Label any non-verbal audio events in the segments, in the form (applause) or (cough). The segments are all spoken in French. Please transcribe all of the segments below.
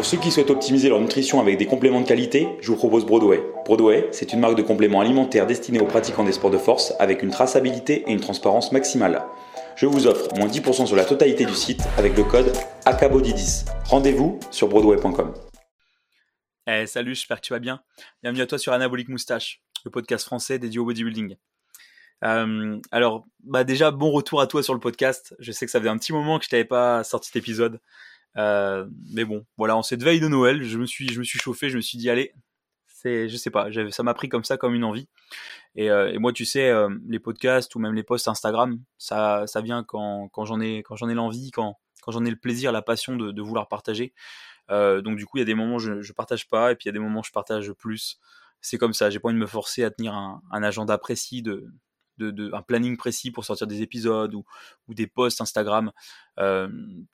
Pour ceux qui souhaitent optimiser leur nutrition avec des compléments de qualité, je vous propose Broadway. Broadway, c'est une marque de compléments alimentaires destinée aux pratiquants des sports de force avec une traçabilité et une transparence maximale. Je vous offre moins 10% sur la totalité du site avec le code ACABODY10. Rendez-vous sur broadway.com. Eh, salut, j'espère que tu vas bien. Bienvenue à toi sur Anabolic Moustache, le podcast français dédié au bodybuilding. Euh, alors, bah déjà, bon retour à toi sur le podcast. Je sais que ça faisait un petit moment que je t'avais pas sorti cet épisode. Euh, mais bon, voilà, en cette veille de Noël, je me suis, je me suis chauffé, je me suis dit, allez, c'est, je sais pas, ça m'a pris comme ça, comme une envie. Et, euh, et moi, tu sais, euh, les podcasts ou même les posts Instagram, ça, ça vient quand, quand j'en ai, quand j'en ai l'envie, quand, quand j'en ai le plaisir, la passion de, vouloir partager. Donc du coup, il y a des moments où je, je partage pas, et puis il y a des moments où je partage plus. C'est comme ça. J'ai pas envie de me forcer à tenir un, un agenda précis de, un planning précis pour sortir des épisodes ou, des posts Instagram. Euh,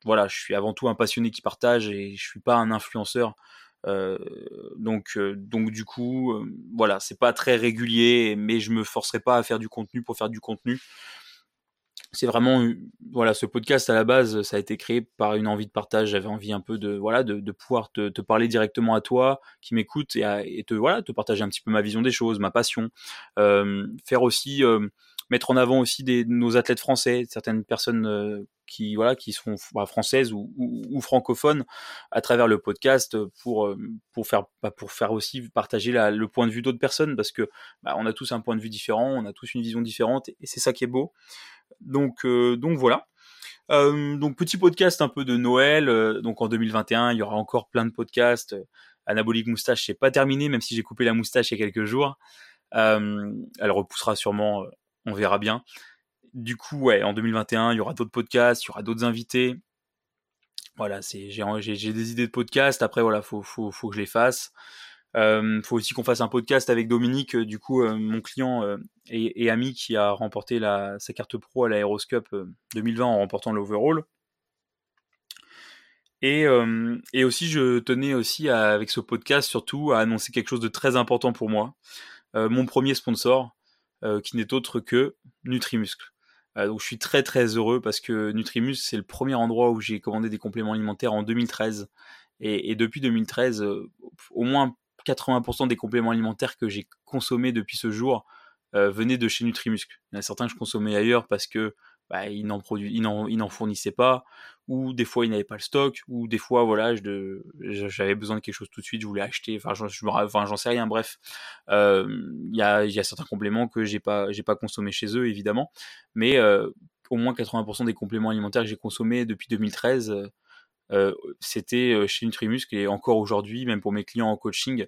voilà, je suis avant tout un passionné qui partage et je suis pas un influenceur. Euh, donc, euh, donc du coup, voilà, c'est pas très régulier, mais je me forcerai pas à faire du contenu pour faire du contenu c'est vraiment voilà ce podcast à la base ça a été créé par une envie de partage. J'avais envie un peu de voilà de, pouvoir te, parler directement à toi qui m'écoute et, et, te voilà te partager un petit peu ma vision des choses ma passion. Euh, faire aussi euh, mettre en avant aussi des nos athlètes français certaines personnes euh, qui voilà qui sont bah, françaises ou, francophones à travers le podcast pour euh, pour faire bah, pour faire aussi partager le point de vue d'autres personnes parce que bah, on a tous un point de vue différent on a tous une vision différente et c'est ça qui est beau donc, euh, donc voilà. Euh, donc petit podcast un peu de Noël. Donc en 2021, il y aura encore plein de podcasts. Anabolique moustache, c'est pas terminé, même si j'ai coupé la moustache il y a quelques jours. elle repoussera sûrement, on verra bien. Du coup, ouais, en 2021, il y aura d'autres podcasts, il y aura d'autres invités. Voilà, c'est j'ai des idées de podcasts. Après, voilà, faut faut faut que je les fasse. Euh, faut aussi qu'on fasse un podcast avec Dominique, euh, du coup, euh, mon client euh, et, ami qui a remporté la, sa carte pro à l'Aeroscope 2020 en remportant l'overall. Et, et, aussi, je tenais aussi avec ce podcast surtout à annoncer quelque chose de très important pour moi. mon premier sponsor, qui n'est autre que Nutrimuscle. Donc je suis très très heureux parce que Nutrimuscle c'est le premier endroit où j'ai commandé des compléments alimentaires en 2013 et, depuis 2013 au moins 80% des compléments alimentaires que j'ai consommés depuis ce jour euh, venaient de chez Nutrimuscle. Il y en a certains que je consommais ailleurs parce que bah, ils n'en ils n'en fournissaient pas, ou des fois ils n'avaient pas le stock, ou des fois voilà, j'avais besoin de quelque chose tout de suite, je voulais acheter, enfin j'en sais rien, bref, il y, a, y a certains compléments que j'ai pas j'ai pas consommé chez eux évidemment, mais au moins 80% des compléments alimentaires que j'ai consommés depuis 2013 euh, c'était chez Nutrimuscle et encore aujourd'hui, même pour mes clients en coaching,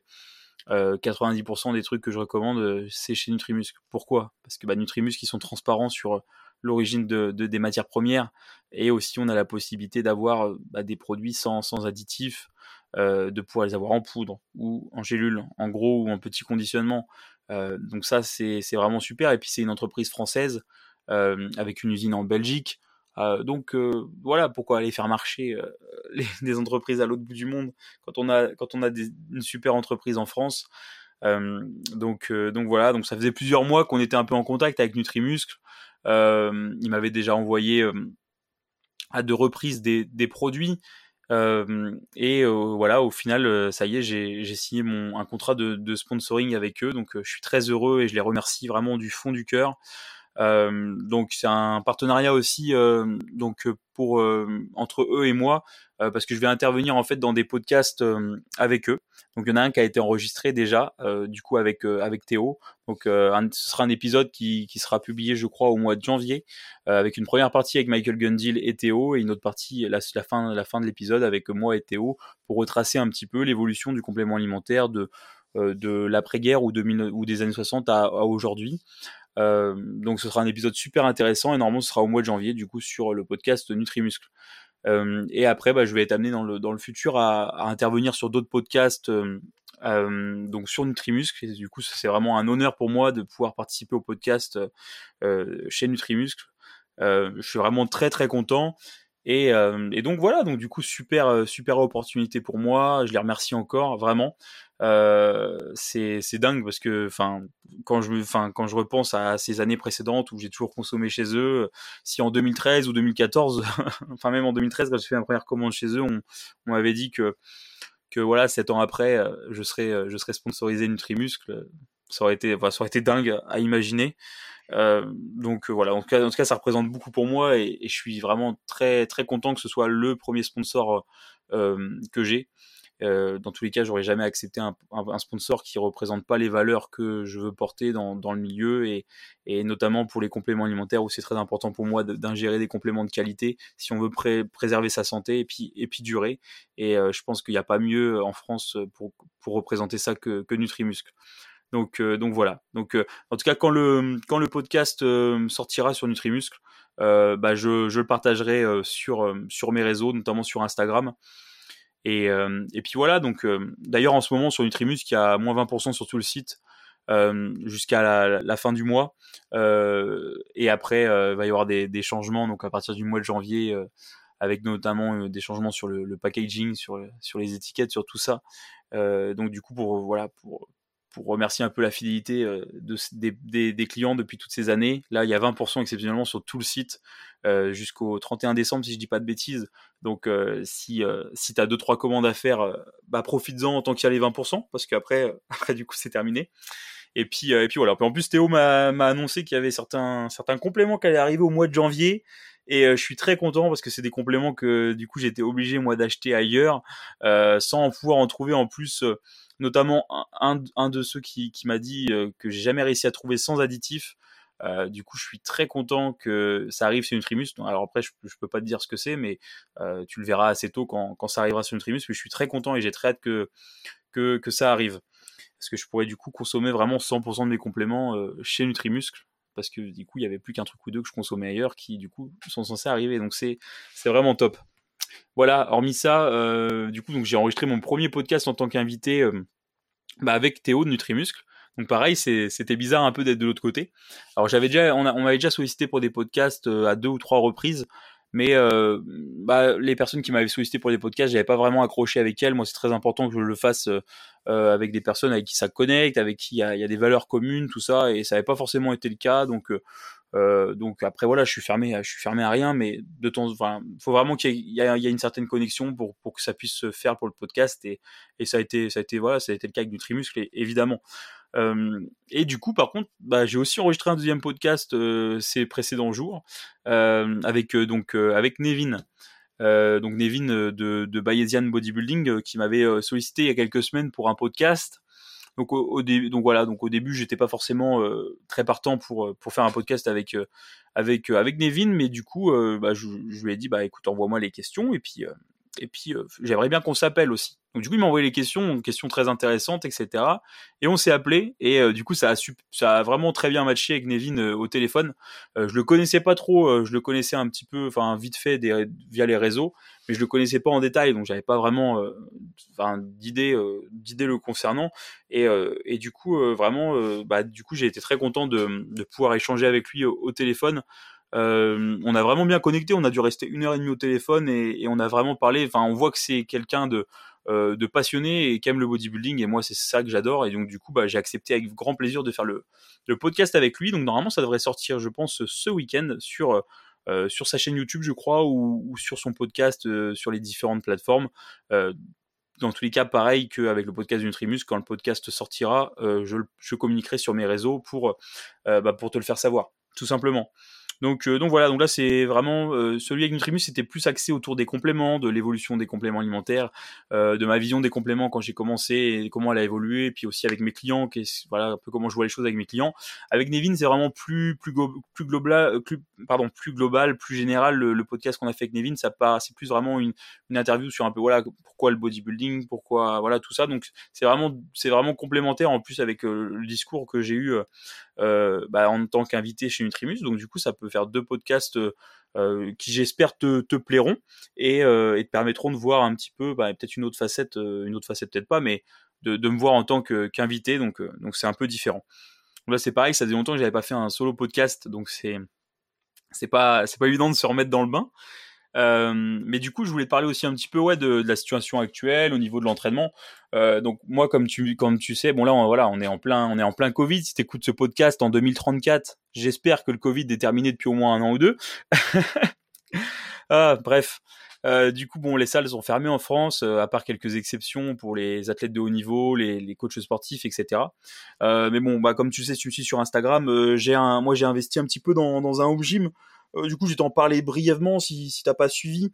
90% euh, des trucs que je recommande, c'est chez Nutrimuscle. Pourquoi? Parce que bah, ils sont transparents sur l'origine de, de, des matières premières et aussi on a la possibilité d'avoir bah, des produits sans, sans additifs, euh, de pouvoir les avoir en poudre ou en gélule, en gros ou en petit conditionnement. Euh, donc ça c'est vraiment super et puis c'est une entreprise française euh, avec une usine en Belgique. Euh, donc euh, voilà pourquoi aller faire marcher euh, (laughs) des entreprises à l'autre bout du monde quand on a quand on a des, une super entreprise en France. donc donc voilà donc ça faisait plusieurs mois qu'on était un peu en contact avec Nutrimuscle. Il m'avait déjà envoyé à deux reprises des, produits. Euh, et euh, voilà, au final, ça y est, j'ai signé mon, un contrat de, sponsoring avec eux, donc je suis très heureux et je les remercie vraiment du fond du cœur. Euh, donc c'est un partenariat aussi euh, donc pour euh, entre eux et moi parce que je vais intervenir en fait dans des podcasts avec eux. Donc il y en a un qui a été enregistré déjà du coup avec avec Théo. Donc ce sera un épisode qui, qui sera publié je crois au mois de janvier avec une première partie avec Michael Gundil et Théo et une autre partie la, la fin la fin de l'épisode avec moi et Théo pour retracer un petit peu l'évolution du complément alimentaire de de l'après-guerre ou, ou des années 60 à, à aujourd'hui. Euh, donc ce sera un épisode super intéressant et normalement ce sera au mois de janvier du coup sur le podcast Nutrimuscle. Euh, et après, bah, je vais être amené dans le, dans le futur à, intervenir sur d'autres podcasts, euh, donc sur Nutrimuscle. Et du coup, c'est vraiment un honneur pour moi de pouvoir participer au podcast chez Nutrimuscle. Je suis vraiment très très content. Et, et, donc voilà, donc du coup super super opportunité pour moi. Je les remercie encore vraiment. Euh, c'est dingue parce que enfin quand je enfin quand je repense à ces années précédentes où j'ai toujours consommé chez eux si en 2013 ou 2014 (laughs) enfin même en 2013 quand j'ai fait ma première commande chez eux on, on m'avait dit que que voilà, sept ans après, je serais, je serais sponsorisé Nutrimuscle. Ça aurait été, ça aurait été dingue à imaginer. Euh, donc voilà, en tout, cas, en tout cas, ça représente beaucoup pour moi et, et, je suis vraiment très très content que ce soit le premier sponsor euh, que j'ai. Euh, dans tous les cas, j'aurais jamais accepté un, un, sponsor qui représente pas les valeurs que je veux porter dans, dans le milieu et, et, notamment pour les compléments alimentaires où c'est très important pour moi d'ingérer des compléments de qualité si on veut pré préserver sa santé et puis, et puis durer. Et euh, je pense qu'il n'y a pas mieux en France pour, pour représenter ça que, que Nutrimuscle. Donc, euh, donc voilà. Donc, euh, en tout cas, quand le quand le podcast sortira sur Nutrimuscle, bah je, je le partagerai sur sur mes réseaux, notamment sur Instagram. Et, euh, et puis voilà, donc euh, d'ailleurs en ce moment sur Nutrimus, qui a moins 20% sur tout le site euh, jusqu'à la, fin du mois. et après, il va y avoir des, changements, donc à partir du mois de janvier, avec notamment des changements sur le, le, packaging, sur, sur les étiquettes, sur tout ça. donc du coup, pour voilà, pour remercier un peu la fidélité euh, de, des, clients depuis toutes ces années. Là, il y a 20% exceptionnellement sur tout le site euh, jusqu'au 31 décembre, si je dis pas de bêtises. Donc, euh, si, si tu as 2-3 commandes à faire, bah, profites-en tant qu'il y a les 20%, parce qu'après, (laughs) après, du coup, c'est terminé. Et puis, et puis voilà. en plus, Théo m'a annoncé qu'il y avait certains, certains compléments qui allaient arriver au mois de janvier. Et je suis très content parce que c'est des compléments que du coup j'étais obligé moi d'acheter ailleurs sans pouvoir en trouver en plus notamment un, de ceux qui, m'a dit euh, que j'ai jamais réussi à trouver sans additif. Euh, du coup, je suis très content que ça arrive sur Nutrimus. Alors après, je, je peux pas te dire ce que c'est, mais euh, tu le verras assez tôt quand, ça arrivera sur Nutrimus. Mais je suis très content et j'ai très hâte que, ça arrive. Parce que je pourrais du coup consommer vraiment 100% de mes compléments euh, chez Nutrimuscle. Parce que du coup, il y avait plus qu'un truc ou deux que je consommais ailleurs qui du coup sont censés arriver. Donc c'est vraiment top. Voilà, hormis ça, euh, du coup, j'ai enregistré mon premier podcast en tant qu'invité euh, bah, avec Théo de Nutrimuscle. Donc pareil, c'était bizarre un peu d'être de l'autre côté. Alors j'avais déjà, on, on m'avait déjà sollicité pour des podcasts euh, à deux ou trois reprises, mais euh, bah, les personnes qui m'avaient sollicité pour des podcasts, j'avais pas vraiment accroché avec elles. Moi, c'est très important que je le fasse euh, avec des personnes avec qui ça connecte, avec qui il y a, y a, des valeurs communes, tout ça, et ça n'avait pas forcément été le cas. Donc euh, donc après voilà, je suis fermé, je suis fermé à rien, mais de temps, enfin, faut vraiment qu'il y, y, a une certaine connexion pour pour que ça puisse se faire pour le podcast et, et ça a été ça a été voilà, ça a été le cas avec Nutrimuscle évidemment. Et du coup, par contre, bah, j'ai aussi enregistré un deuxième podcast ces précédents jours avec donc avec Nevin. donc Nevin de, Bayesian Bodybuilding qui m'avait sollicité il y a quelques semaines pour un podcast donc au, au début, donc voilà, donc au début, j'étais pas forcément très partant pour pour faire un podcast avec avec avec Nevin, mais du coup, bah, je, je, lui ai dit bah écoute, envoie-moi les questions et puis et puis j'aimerais bien qu'on s'appelle aussi. Donc du coup, il m'a envoyé les questions, questions très intéressantes, etc. Et on s'est appelé et euh, du coup, ça a, vraiment très bien matché avec Nevin euh, au téléphone. Euh, je le connaissais pas trop, je le connaissais un petit peu, enfin vite fait via les réseaux, mais je le connaissais pas en détail, donc j'avais pas vraiment, d'idées le concernant. Et, du coup, vraiment, bah du coup, j'ai été très content de, pouvoir échanger avec lui au téléphone. Euh, on a vraiment bien connecté, on a dû rester une heure et demie au téléphone et, on a vraiment parlé. Enfin, on voit que c'est quelqu'un de euh, de passionné et qui aime le bodybuilding et moi c'est ça que j'adore et donc du coup bah, j'ai accepté avec grand plaisir de faire le, podcast avec lui donc normalement ça devrait sortir je pense ce week-end sur euh, sa chaîne YouTube je crois ou, sur son podcast sur les différentes plateformes dans tous les cas, pareil qu'avec le podcast Nutrimus, quand le podcast sortira, je, communiquerai sur mes réseaux bah, pour te le faire savoir, tout simplement. Donc, euh, donc voilà, donc là c'est vraiment euh, celui avec Nutrimus, c'était plus axé autour des compléments, de l'évolution des compléments alimentaires, euh, de ma vision des compléments quand j'ai commencé et comment elle a évolué, puis aussi avec mes clients, voilà un peu comment je vois les choses avec mes clients. Avec Nevin, c'est vraiment plus plus plus global, plus pardon plus global, plus général. Le, podcast qu'on a fait avec Nevin, ça part, c'est plus vraiment une, interview sur un peu voilà pourquoi le bodybuilding, pourquoi voilà tout ça. Donc c'est vraiment c'est vraiment complémentaire en plus avec le discours que j'ai eu bah, en tant qu'invité chez Nutrimus. Donc du coup, ça peut faire deux podcasts euh, qui j'espère te, plairont et, euh, te permettront de voir un petit peu, bah, peut-être une autre facette, une autre facette peut-être pas, mais de, me voir en tant qu'invité. donc donc c'est un peu différent. Là c'est pareil, ça faisait longtemps que j'avais pas fait un solo podcast, donc c'est c'est pas c'est pas évident de se remettre dans le bain. Euh, mais du coup, je voulais parler aussi un petit peu ouais, de, la situation actuelle au niveau de l'entraînement. Euh, donc moi, comme tu, comme tu sais, bon là, on, voilà, on est en plein, on est en plein Covid. Si tu ce podcast en 2034, j'espère que le Covid est terminé depuis au moins un an ou deux. (laughs) ah, bref. Euh, du coup, bon, les salles sont fermées en France, euh, à part quelques exceptions pour les athlètes de haut niveau, les, les coachs sportifs, etc. Euh, mais bon, bah, comme tu sais, si tu me suis sur Instagram, j'ai un, moi j'ai investi un petit peu dans, dans un home gym. Du coup, je vais t'en parler brièvement si, si t'as pas suivi.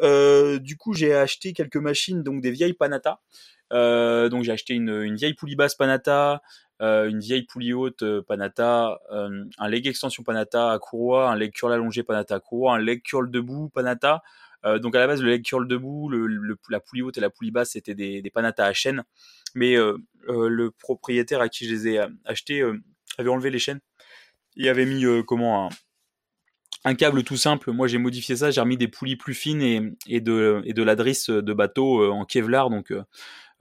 du coup, j'ai acheté quelques machines, donc des vieilles Panata. donc j'ai acheté une, une vieille poulie basse Panata, une vieille poulie haute Panata, un leg extension Panata à courroie, un leg curl allongé Panata à courroie, un leg curl debout Panata, euh, donc à la base, le leg curl debout, la poulie haute et la poulie basse, c'était des, des panatas à chaîne. Mais euh, euh, le propriétaire à qui je les ai achetés avait enlevé les chaînes et avait mis comment un, un câble tout simple. Moi, j'ai modifié ça. J'ai remis des poulies plus fines et, de, et de de bateau en Kevlar. Donc,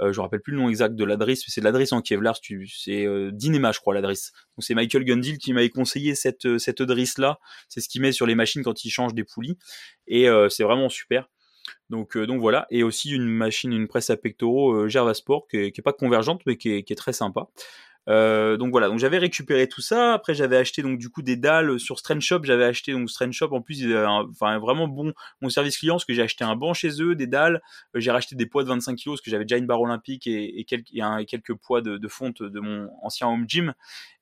euh, je me rappelle plus le nom exact de l'adresse, mais c'est de l'adresse en Kevlar. C'est euh, Dynema, je crois, l'adresse. Donc c'est Michael Gundil qui m'avait conseillé cette euh, cette drisse là. C'est ce qu'il met sur les machines quand il change des poulies, et euh, c'est vraiment super. Donc, voilà, et aussi une machine, une presse à pectoraux Gervasport qui est, qui est pas convergente mais qui est très sympa. Euh, donc voilà, donc j'avais récupéré tout ça. Après, j'avais acheté donc du coup des dalles sur Strange Shop. J'avais acheté donc Strange Shop. En plus, enfin vraiment bon mon service client parce que j'ai acheté un banc chez eux, des dalles. Euh, j'ai racheté des poids de 25 kg parce que j'avais déjà une barre olympique et, quelques, et, poids de, fonte de mon ancien home gym.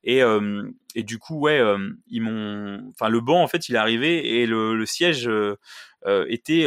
Et, euh, et du coup, ouais, euh, ils m'ont, enfin le banc en fait, il est arrivé et le, siège était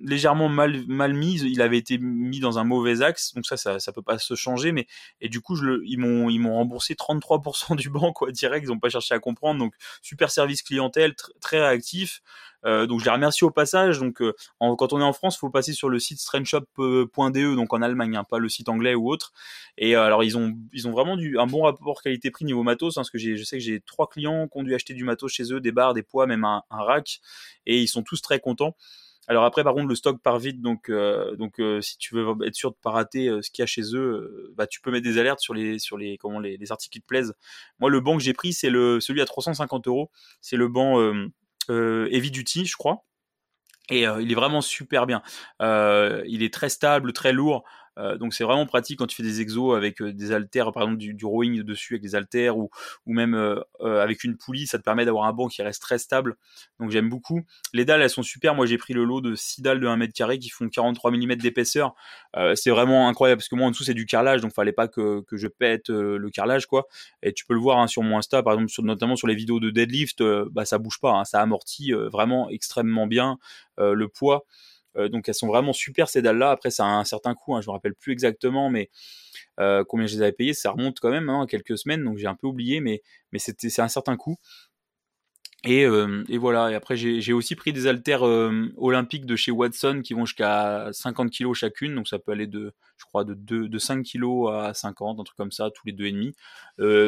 légèrement mal, mal mise. Il avait été mis dans un mauvais axe, donc ça, ça, ça peut pas se changer. Mais et du coup, je le, ils m'ont, ils m'ont remboursé 33% du banc, quoi, direct. Ils ont pas cherché à comprendre. Donc super service clientèle, très réactif. Euh, donc je les remercie au passage. Donc euh, quand on est en France, faut passer sur le site strengthshop.de, donc en Allemagne, hein, pas le site anglais ou autre. Et euh, alors ils ont ils ont vraiment du un bon rapport qualité-prix niveau matos, hein, parce que je sais que j'ai trois clients qui ont dû acheter du matos chez eux, des barres, des poids, même un, un rack, et ils sont tous très contents. Alors après, par contre, le stock part vite, donc euh, donc euh, si tu veux être sûr de pas rater euh, ce qu'il y a chez eux, bah tu peux mettre des alertes sur les sur les comment les, les articles qui te plaisent. Moi, le banc que j'ai pris, c'est le celui à 350 euros. C'est le banc Heavy Duty, je crois. Et il est vraiment super bien. il est très stable, très lourd. Euh, donc c'est vraiment pratique quand tu fais des exos avec euh, des haltères, par exemple du, rowing dessus avec des haltères ou, ou même euh, avec une poulie, ça te permet d'avoir un banc qui reste très stable. Donc j'aime beaucoup. Les dalles, elles sont super. Moi j'ai pris le lot de 6 dalles de 1 mètre carré qui font 43 mm d'épaisseur. c'est vraiment incroyable parce que moi en dessous c'est du carrelage, donc fallait pas que, que je pète le carrelage quoi. Et tu peux le voir hein, sur mon Insta, par exemple, notamment sur les vidéos de deadlift, bah ça bouge pas, hein, ça amortit vraiment extrêmement bien le poids. Euh, donc elles sont vraiment super ces dalles-là. Après, ça a un certain coût, hein, je me rappelle plus exactement, mais euh, combien je les avais payées, ça remonte quand même hein, quelques semaines, donc j'ai un peu oublié, mais, c'est un certain coût. Et, euh, voilà. Et après, j'ai aussi pris des haltères olympiques de chez Watson qui vont jusqu'à 50 kg chacune. Donc ça peut aller de, je crois, de, 2, de 5 kg à 50, un truc comme ça, tous les deux et demi.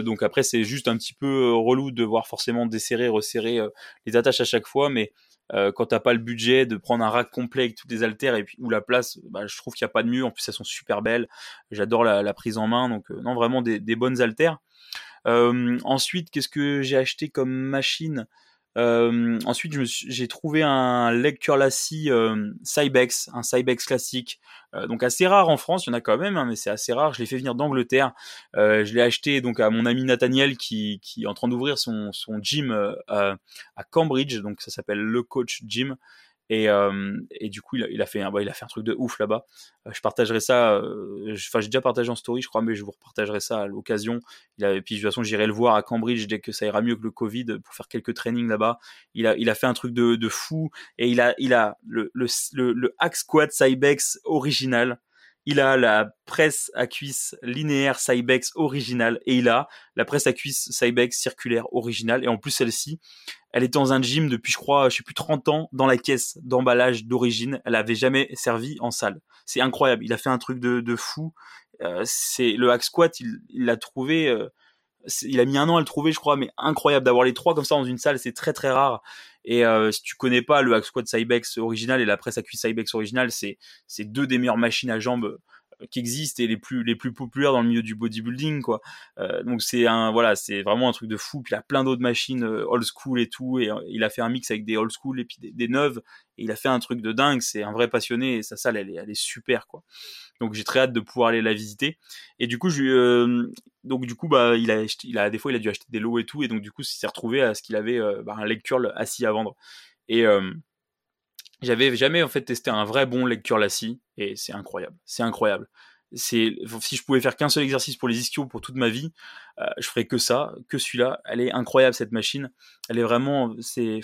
Donc après, c'est juste un petit peu relou de voir forcément desserrer, resserrer les attaches à chaque fois, mais euh, quand t'as pas le budget de prendre un rack complet avec toutes les haltères et puis ou la place, bah, je trouve qu'il n'y a pas de mieux. En plus, elles sont super belles. J'adore la, prise en main. Donc, euh, non, vraiment des, des bonnes haltères. Euh, ensuite, qu'est-ce que j'ai acheté comme machine? Euh, ensuite, j'ai trouvé un leg euh, Cybex, un Cybex classique, euh, donc assez rare en France. Il y en a quand même, hein, mais c'est assez rare. Je l'ai fait venir d'Angleterre. Euh, je l'ai acheté donc à mon ami Nathaniel qui, qui est en train d'ouvrir son, son gym euh, à Cambridge, donc ça s'appelle le Coach Gym. Et, euh, du coup, il a, il a fait un, bah, il a fait un truc de ouf là-bas. Euh, je partagerai ça. Euh, enfin, j'ai déjà partagé en story, je crois, mais je vous repartagerai ça à l'occasion. Il a, et puis de toute façon, j'irai le voir à Cambridge dès que ça ira mieux que le Covid pour faire quelques trainings là-bas. Il a, il a fait un truc de, de fou et il a, il a le, le, le, le hack squat Cybex original. Il a la presse à cuisse linéaire Cybex original et il a la presse à cuisse Cybex circulaire originale. Et en plus, celle-ci, elle était dans un gym depuis, je crois, je sais plus 30 ans dans la caisse d'emballage d'origine. Elle avait jamais servi en salle. C'est incroyable. Il a fait un truc de, de fou. Euh, c'est le hack squat, il l'a trouvé. Euh, il a mis un an à le trouver, je crois, mais incroyable d'avoir les trois comme ça dans une salle, c'est très très rare. Et euh, si tu connais pas le hack squat Cybex original et la presse à cuisse Cybex original, c'est c'est deux des meilleures machines à jambes qui existent et les plus les plus populaires dans le milieu du bodybuilding quoi. Euh, donc c'est un voilà, c'est vraiment un truc de fou. Puis il a plein d'autres machines euh, old school et tout et euh, il a fait un mix avec des old school et puis des, des neuves et il a fait un truc de dingue, c'est un vrai passionné et sa salle elle est elle est super quoi. Donc j'ai très hâte de pouvoir aller la visiter. Et du coup je euh, donc du coup bah il a il a des fois il a dû acheter des lots et tout et donc du coup il s'est retrouvé à ce qu'il avait bah, un lecture assis à vendre. Et j'avais jamais en fait testé un vrai bon leg curl assis et c'est incroyable. C'est incroyable. C'est si je pouvais faire qu'un seul exercice pour les ischios pour toute ma vie, euh, je ferais que ça, que celui-là. Elle est incroyable cette machine. Elle est vraiment, c'est,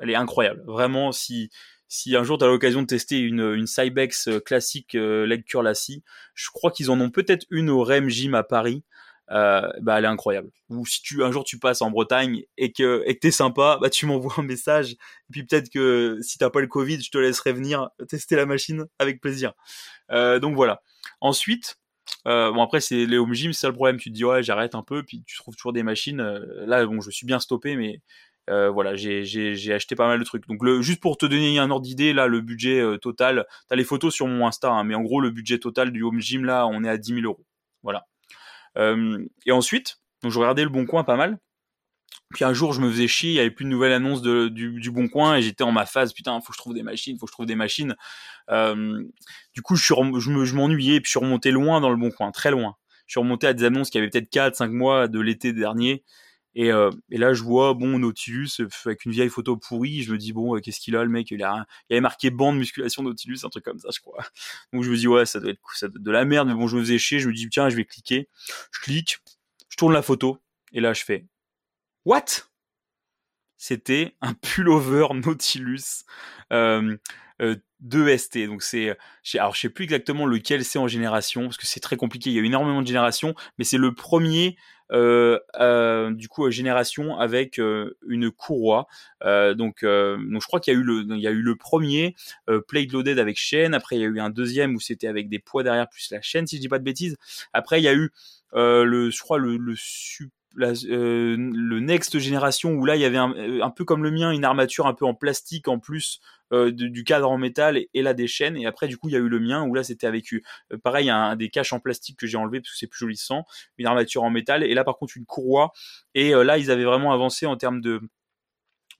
elle est incroyable. Vraiment, si si un jour tu as l'occasion de tester une, une Cybex euh, classique euh, leg curl assis, je crois qu'ils en ont peut-être une au REM Gym à Paris. Euh, bah elle est incroyable. Ou si tu un jour tu passes en Bretagne et que et que t'es sympa, bah tu m'envoies un message. Et puis peut-être que si t'as pas le Covid, je te laisserai venir tester la machine avec plaisir. Euh, donc voilà. Ensuite, euh, bon après c'est les home gym, c'est ça le problème. Tu te dis ouais j'arrête un peu, puis tu trouves toujours des machines. Euh, là bon je suis bien stoppé, mais euh, voilà, j'ai, j'ai, j'ai acheté pas mal de trucs. Donc le, juste pour te donner un ordre d'idée, là, le budget euh, total, t'as les photos sur mon Insta, hein, mais en gros le budget total du home gym là, on est à 10 000 euros. Voilà. Euh, et ensuite, je regardais le Bon Coin pas mal. Puis un jour, je me faisais chier, il y avait plus de nouvelles annonces de, du, Bon Coin et j'étais en ma phase, putain, faut que je trouve des machines, faut que je trouve des machines. Euh, du coup, je, suis, je, me, je m'ennuyais et puis je suis remonté loin dans le Bon Coin, très loin. Je suis remonté à des annonces qui avaient peut-être 4, 5 mois de l'été dernier. Et, euh, et, là, je vois bon Nautilus avec une vieille photo pourrie. Je me dis bon, qu'est-ce qu'il a le mec? Il a, il avait marqué bande musculation Nautilus, un truc comme ça, je crois. (laughs) Donc je me dis ouais, ça doit être de la merde. Mais bon, je me faisais chier. Je me dis tiens, je vais cliquer. Je clique, je tourne la photo et là je fais what? C'était un pullover (laughs) Nautilus. Euh, euh, 2ST. Donc c'est, alors je sais plus exactement lequel c'est en génération parce que c'est très compliqué. Il y a énormément de générations, mais c'est le premier euh, euh, du coup génération avec euh, une courroie. Euh, donc, euh, donc je crois qu'il y a eu le, il y a eu le premier plate loaded avec chaîne. Après il y a eu un deuxième où c'était avec des poids derrière plus la chaîne si je dis pas de bêtises. Après il y a eu le, je crois le, le super la, euh, le next génération où là il y avait un, un, peu comme le mien une armature un peu en plastique en plus euh, du cadre en métal et, là des chaînes. Et après du coup il y a eu le mien où là c'était avec euh, pareil un, des caches en plastique que j'ai enlevé parce que c'est plus joli sans une armature en métal. Et là par contre une courroie. Et euh, là ils avaient vraiment avancé en termes de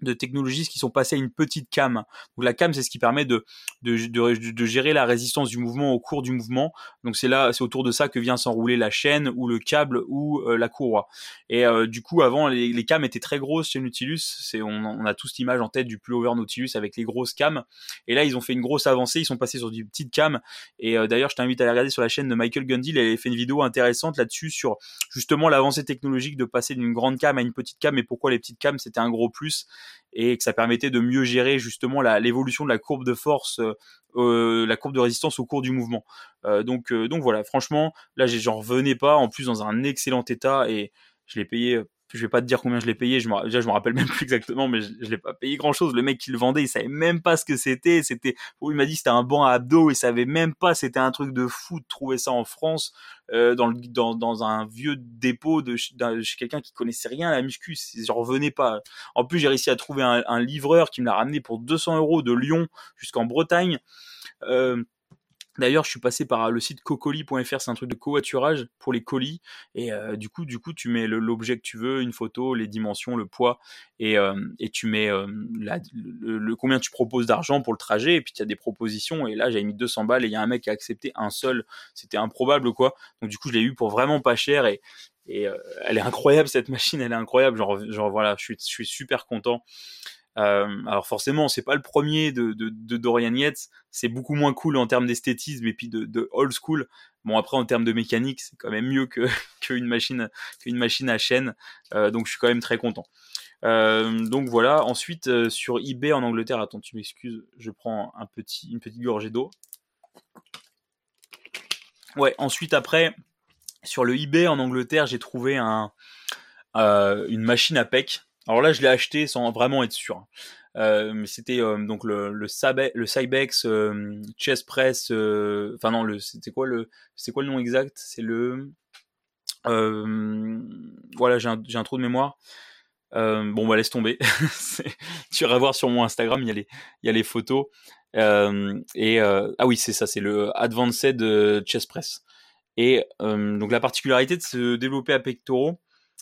de technologies qui sont passées à une petite cam. Donc la cam, c'est ce qui permet de, de, de, gérer la résistance du mouvement au cours du mouvement. Donc c'est là, c'est autour de ça que vient s'enrouler la chaîne ou le câble ou euh, la courroie. Et euh, du coup, avant, les, les cams étaient très grosses chez Nautilus. C'est, on, on, a tous l'image en tête du pullover Nautilus avec les grosses cams. Et là, ils ont fait une grosse avancée. Ils sont passés sur des petites cams. Et euh, d'ailleurs, je t'invite à aller regarder sur la chaîne de Michael Gundil. Il avait fait une vidéo intéressante là-dessus sur justement l'avancée technologique de passer d'une grande cam à une petite cam et pourquoi les petites cams c'était un gros plus et que ça permettait de mieux gérer justement l'évolution de la courbe de force, euh, euh, la courbe de résistance au cours du mouvement. Euh, donc, donc voilà, franchement, là j'en revenais pas, en plus dans un excellent état et je l'ai payé je vais pas te dire combien je l'ai payé, je me, déjà je me rappelle (laughs) même plus exactement, mais je, je l'ai pas payé grand chose. Le mec qui le vendait, il savait même pas ce que c'était. C'était, il m'a dit c'était un banc à abdos, il savait même pas. C'était un truc de fou de trouver ça en France euh, dans, le, dans, dans un vieux dépôt de chez quelqu'un qui connaissait rien à la muscu. Je revenais pas. En plus, j'ai réussi à trouver un, un livreur qui me l'a ramené pour 200 euros de Lyon jusqu'en Bretagne. Euh, D'ailleurs, je suis passé par le site cocoli.fr, c'est un truc de covoiturage pour les colis. Et euh, du coup, du coup, tu mets l'objet que tu veux, une photo, les dimensions, le poids, et, euh, tu mets euh, le, combien tu proposes d'argent pour le trajet. Et puis tu as des propositions. Et là, j'avais mis 200 balles et il y a un mec qui a accepté un seul. C'était improbable, quoi. Donc du coup, je l'ai eu pour vraiment pas cher et elle est incroyable cette machine, elle est incroyable. Genre, voilà, je je suis super content. Euh, alors forcément, c'est pas le premier de, Dorian Yates, c'est beaucoup moins cool en termes d'esthétisme et puis de, old school. Bon après en termes de mécanique, c'est quand même mieux que (laughs) qu'une machine qu'une machine à chaîne, euh, donc je suis quand même très content. Euh, donc voilà. Ensuite sur eBay en Angleterre, attends, tu m'excuses, je prends une petite gorgée d'eau. Ouais. Ensuite après sur le eBay en Angleterre, j'ai trouvé un une machine à PEC alors là, je l'ai acheté sans vraiment être sûr. Euh, mais c'était euh, donc le Cybex euh, Chest Press. Euh, enfin non, c'était quoi le c'est quoi le nom exact? C'est le euh, voilà, j'ai un, trou de mémoire. bon bah laisse tomber. (laughs) tu iras voir sur mon Instagram, il y a les photos. et ah oui, c'est ça, c'est le Advanced Chest Press. Et donc la particularité de se développer à pectoraux,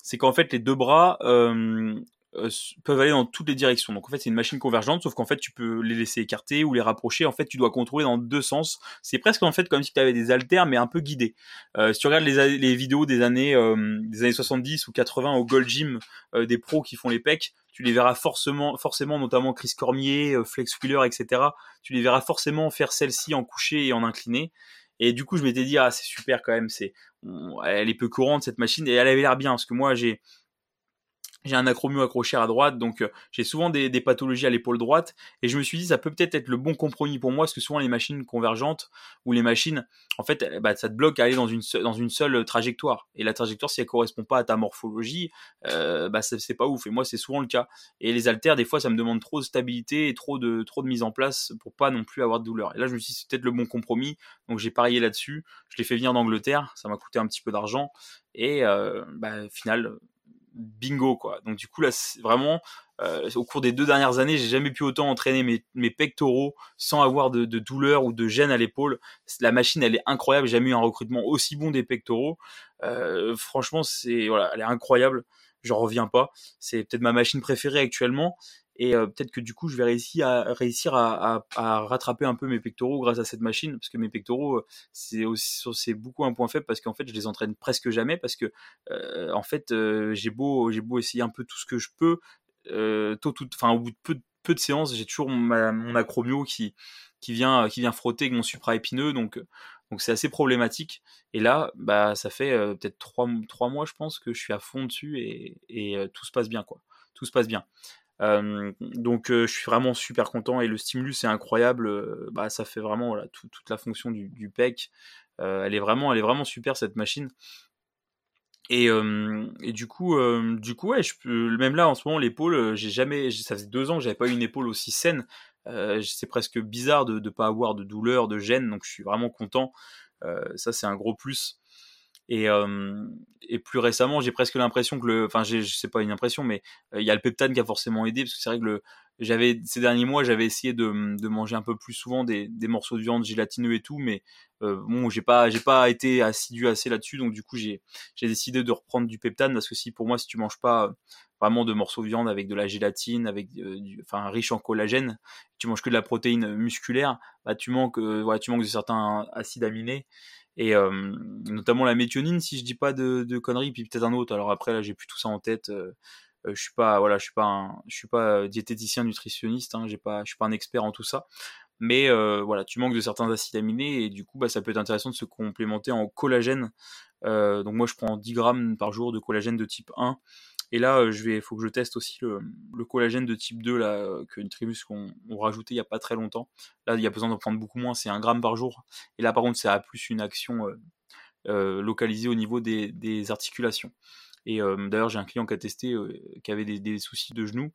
c'est qu'en fait les deux bras euh, euh, peuvent aller dans toutes les directions. Donc en fait, c'est une machine convergente, sauf qu'en fait, tu peux les laisser écarter ou les rapprocher. En fait, tu dois contrôler dans deux sens. C'est presque en fait comme si tu avais des haltères, mais un peu guidés. Euh, si tu regardes les, vidéos des années, euh, des années 70 ou 80 au Gold Gym des pros qui font les pecs, tu les verras forcément, forcément notamment Chris Cormier, Flex Wheeler, etc. Tu les verras forcément faire celle-ci en couché et en incliné. Et du coup, je m'étais dit, ah, c'est super quand même, c'est, elle est peu courante cette machine et elle avait l'air bien parce que moi, j'ai, j'ai un acromio accroché à droite, donc euh, j'ai souvent des, pathologies à l'épaule droite, et je me suis dit ça peut peut-être être le bon compromis pour moi, parce que souvent les machines convergentes ou les machines, en fait, bah, ça te bloque à aller dans une dans une seule trajectoire, et la trajectoire si elle correspond pas à ta morphologie, euh, bah c'est pas ouf. Et moi c'est souvent le cas. Et les haltères, des fois, ça me demande trop de stabilité et trop de trop de mise en place pour pas non plus avoir de douleur. Et là je me suis dit c'est peut-être le bon compromis, donc j'ai parié là-dessus. Je l'ai fait venir d'Angleterre, ça m'a coûté un petit peu d'argent, et euh, bah, final bingo quoi. Donc du coup là vraiment euh, au cours des deux dernières années, j'ai jamais pu autant entraîner mes, mes pectoraux sans avoir de, de, douleur ou de gêne à l'épaule. La machine, elle est incroyable. J'ai jamais eu un recrutement aussi bon des pectoraux. Euh, franchement, c'est voilà, elle est incroyable. J'en reviens pas. C'est peut-être ma machine préférée actuellement et euh, peut-être que du coup je vais réussir à rattraper un peu mes pectoraux grâce à cette machine. Parce que mes pectoraux euh, c'est beaucoup un point faible parce qu'en fait je les entraîne presque jamais parce que euh, en fait j'ai beau essayer un peu tout ce que je peux tôt tout au bout de peu, peu de séances j'ai toujours mon acromio qui vient frotter avec mon supra-épineux. Donc c'est assez problématique. Et là bah ça fait peut-être trois, trois mois je pense que je suis à fond dessus et, et tout se passe bien quoi. Tout se passe bien donc je suis vraiment super content et le stimulus est incroyable. Bah, ça fait vraiment toute la fonction du, PEC. elle est vraiment, elle est vraiment super cette machine. Et, du coup, du coup, même là en ce moment l'épaule, j'ai jamais, ça faisait deux ans que j'avais pas eu une épaule aussi saine. c'est presque bizarre de ne pas avoir de douleur, de gêne, donc je suis vraiment content. ça c'est un gros plus. Et, euh, et plus récemment, j'ai presque l'impression que le, enfin, je sais pas une impression, mais il y a le peptane qui a forcément aidé parce que c'est vrai que le, j'avais ces derniers mois, j'avais essayé de, de, manger un peu plus souvent des, des morceaux de viande gélatineux et tout, mais euh, bon, j'ai pas, j'ai pas été assidu assez là-dessus, donc du coup, j'ai, j'ai décidé de reprendre du peptane parce que si pour moi, si tu manges pas vraiment de morceaux de viande avec de la gélatine, avec du, enfin riche en collagène, tu manges que de la protéine musculaire, bah tu manques, voilà, tu manques de certains acides aminés et euh, notamment la méthionine si je dis pas de, conneries puis peut-être un autre. Alors après là j'ai plus tout ça en tête. Euh, euh, je suis pas voilà je suis pas diététicien nutritionniste hein, j'ai je suis pas un expert en tout ça. Mais voilà tu manques de certains acides aminés et du coup bah ça peut être intéressant de se complémenter en collagène. Donc moi je prends 10 grammes par jour de collagène de type 1 et là, euh, je vais, faut que je teste aussi le, collagène de type 2 là, euh, que Nutrimus qu'on on rajouté il n'y a pas très longtemps. Là, il y a besoin d'en prendre beaucoup moins, c'est un gramme par jour. Et là, par contre, ça a plus une action euh, localisée au niveau des, articulations. Et d'ailleurs, j'ai un client qui a testé, qui avait des, soucis de genoux.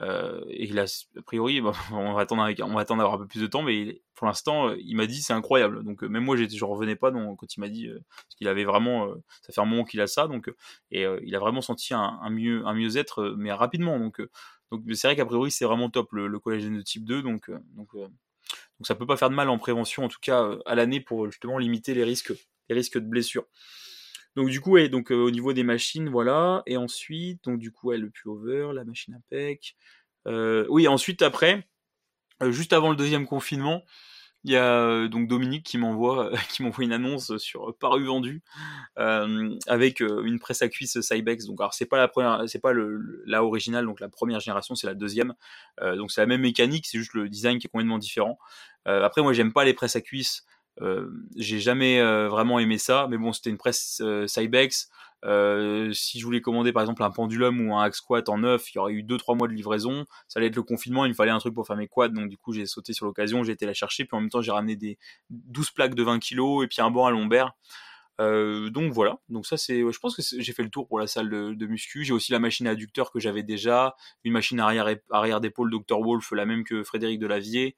Euh, et il a, priori, (laughs) on va attendre on va attendre d'avoir un peu plus de temps, mais pour l'instant, euh, il m'a dit c'est incroyable. Donc euh, même moi, je revenais pas quand il m'a dit parce qu'il avait vraiment, ça fait un moment qu'il a ça, donc et il a vraiment senti un, mieux, un mieux-être, mais rapidement. Donc donc c'est vrai qu'a priori, c'est vraiment top le, collagène de type 2, donc donc donc ça peut pas faire de mal en prévention, en tout cas à l'année pour justement limiter les risques, les risques de blessures. Donc du coup, ouais, donc euh, au niveau des machines, voilà. Et ensuite, donc du coup, le pullover, la machine à PEC. Euh, oui, ensuite après, euh, juste avant le deuxième confinement, il y a donc Dominique qui m'envoie (laughs) qui m'envoie une annonce sur Paru vendu avec une presse à cuisse Cybex. Donc alors c'est pas la première, c'est pas la originale, donc la première génération, c'est la deuxième. donc c'est la même mécanique, c'est juste le design qui est complètement différent. après moi j'aime pas les presses à cuisse j'ai jamais euh, vraiment aimé ça, mais bon, c'était une presse euh, Cybex. si je voulais commander par exemple un pendulum ou un hack squat en neuf, il y aurait eu 2-3 mois de livraison. Ça allait être le confinement, il me fallait un truc pour faire mes quads, donc du coup j'ai sauté sur l'occasion, j'ai été la chercher, puis en même temps j'ai ramené des 12 plaques de 20 kg et puis un banc à lombaire. Euh, donc voilà, donc ça c'est, je pense que j'ai fait le tour pour la salle de, de muscu. J'ai aussi la machine adducteur que j'avais déjà, une machine arrière arrière d'épaule Dr Wolf, la même que Frédéric Delavier.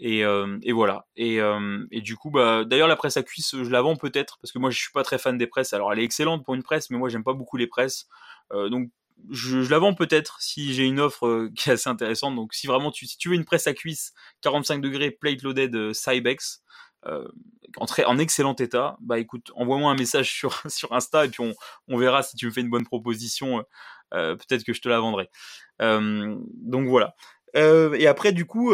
Et, euh, et, voilà. Et, euh, et, du coup, bah, d'ailleurs, la presse à cuisse, je la vends peut-être, parce que moi, je suis pas très fan des presses. Alors, elle est excellente pour une presse, mais moi, j'aime pas beaucoup les presses. Euh, donc, je, je, la vends peut-être si j'ai une offre euh, qui est assez intéressante. Donc, si vraiment tu, si tu veux une presse à cuisse 45 degrés plate loaded Cybex, euh, en, très, en excellent état, bah écoute, envoie-moi un message (laughs) sur, sur Insta et puis on, on verra si tu me fais une bonne proposition peut-être que je te la vendrai. donc voilà. et après, du coup,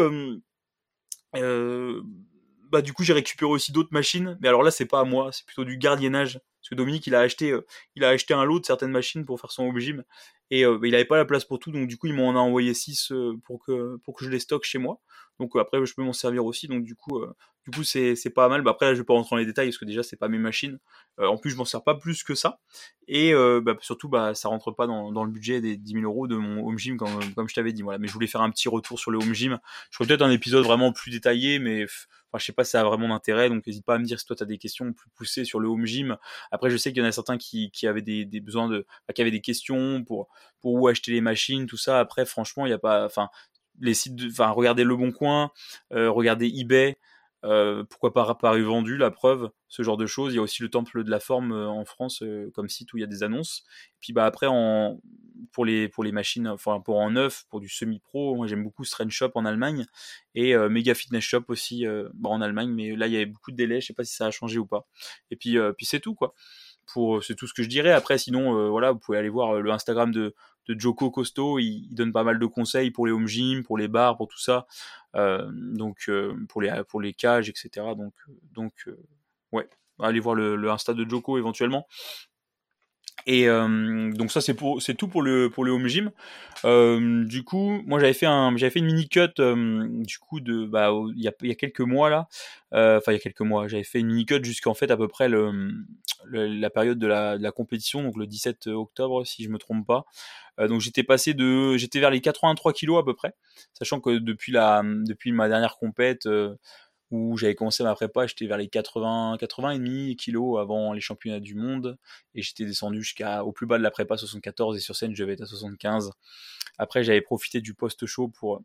bah du coup j'ai récupéré aussi d'autres machines, mais alors là c'est pas à moi, c'est plutôt du gardiennage. Parce que Dominique il a acheté, il a acheté un lot de certaines machines pour faire son home et il n'avait pas la place pour tout, donc du coup il m'en a envoyé 6 pour que pour que je les stocke chez moi. Donc après je peux m'en servir aussi, donc du coup du coup c'est c'est pas mal. Bah, après là je vais pas rentrer dans les détails parce que déjà c'est pas mes machines. en plus je m'en sers pas plus que ça et bah, surtout bah ça rentre pas dans, dans le budget des 10 000 euros de mon home gym comme comme je t'avais dit. Voilà, mais je voulais faire un petit retour sur le home gym. Je ferai peut-être un épisode vraiment plus détaillé, mais Enfin, je sais pas si ça a vraiment d'intérêt, donc n'hésite pas à me dire si toi tu as des questions plus poussées sur le home gym. Après, je sais qu'il y en a certains qui, qui avaient des, des besoins de, qui avaient des questions pour pour où acheter les machines, tout ça. Après, franchement, il y a pas, enfin, les sites, enfin, regardez Le Bon Coin, euh, regardez eBay. Euh, pourquoi pas Paris vendu, la preuve, ce genre de choses. Il y a aussi le Temple de la Forme euh, en France comme site où il y a des annonces. Et puis bah après en pour les pour les machines, enfin pour en neuf, pour du semi-pro, moi j'aime beaucoup Strange Shop en Allemagne et Mega Fitness Shop aussi bah, en Allemagne. Mais là il y avait beaucoup de délais, je sais pas si ça a changé ou pas. Et puis puis c'est tout quoi. Pour c'est tout ce que je dirais. Après sinon voilà vous pouvez aller voir le Instagram de Joko Costo, il, donne pas mal de conseils pour les home gym, pour les bars, pour tout ça, euh, donc euh, pour les cages, etc. Donc donc euh, ouais, allez voir le, le, Insta de Joko éventuellement. Et donc ça c'est tout pour le home gym. du coup, moi j'avais fait une mini cut du coup bah il y a quelques mois là. Enfin il y a quelques mois, j'avais fait une mini cut jusqu'en fait à peu près la période de la, compétition, donc le 17 octobre si je me trompe pas. Euh, donc j'étais passé de, j'étais vers les 83 kilos à peu près, sachant que depuis depuis ma dernière compète euh, où j'avais commencé ma prépa, j'étais vers les 80, 80 et demi kilos avant les championnats du monde et j'étais descendu jusqu'à au plus bas de la prépa 74 et sur scène je vais être à 75. Après j'avais profité du post show pour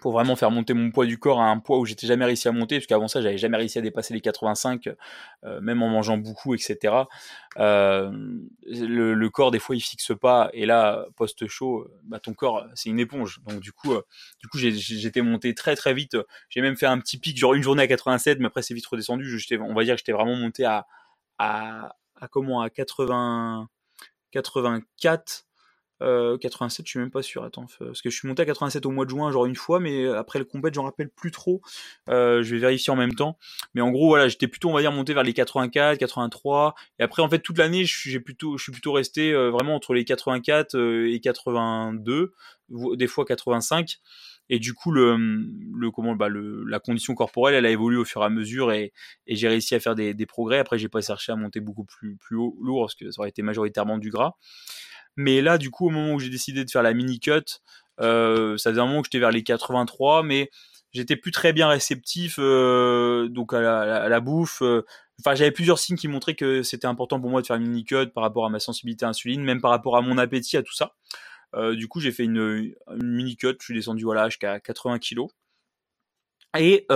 pour vraiment faire monter mon poids du corps à un poids où j'étais jamais réussi à monter, parce qu'avant ça, j'avais jamais réussi à dépasser les 85, euh, même en mangeant beaucoup, etc. Euh, le, corps, des fois, il fixe pas, et là, post-show, bah, ton corps, c'est une éponge. Donc, du coup, euh, du coup, j'étais monté très, très vite. J'ai même fait un petit pic, genre une journée à 87, mais après, c'est vite redescendu. On va dire que j'étais vraiment monté à, à, à comment, à 80, 84, 87, euh, je suis même pas sûr. Attends, parce que je suis monté à 87 au mois de juin, genre une fois, mais après le compète, j'en rappelle plus trop. Euh, je vais vérifier en même temps. Mais en gros, voilà, j'étais plutôt, on va dire, monté vers les 84, 83. Et après, en fait, toute l'année, j'ai plutôt, je suis plutôt resté euh, vraiment entre les 84 et 82, des fois 85. Et du coup, le, le comment, bah, le, la condition corporelle, elle a évolué au fur et à mesure et, et j'ai réussi à faire des, des progrès. Après, j'ai pas cherché à monter beaucoup plus, plus haut, lourd parce que ça aurait été majoritairement du gras. Mais là, du coup, au moment où j'ai décidé de faire la mini cut, euh, ça faisait un moment que j'étais vers les 83, mais j'étais plus très bien réceptif euh, donc à la, bouffe. Euh. Enfin, j'avais plusieurs signes qui montraient que c'était important pour moi de faire une mini cut par rapport à ma sensibilité à l'insuline, même par rapport à mon appétit, à tout ça. du coup, j'ai fait une, mini cut. Je suis descendu voilà jusqu'à 80 kilos. Et,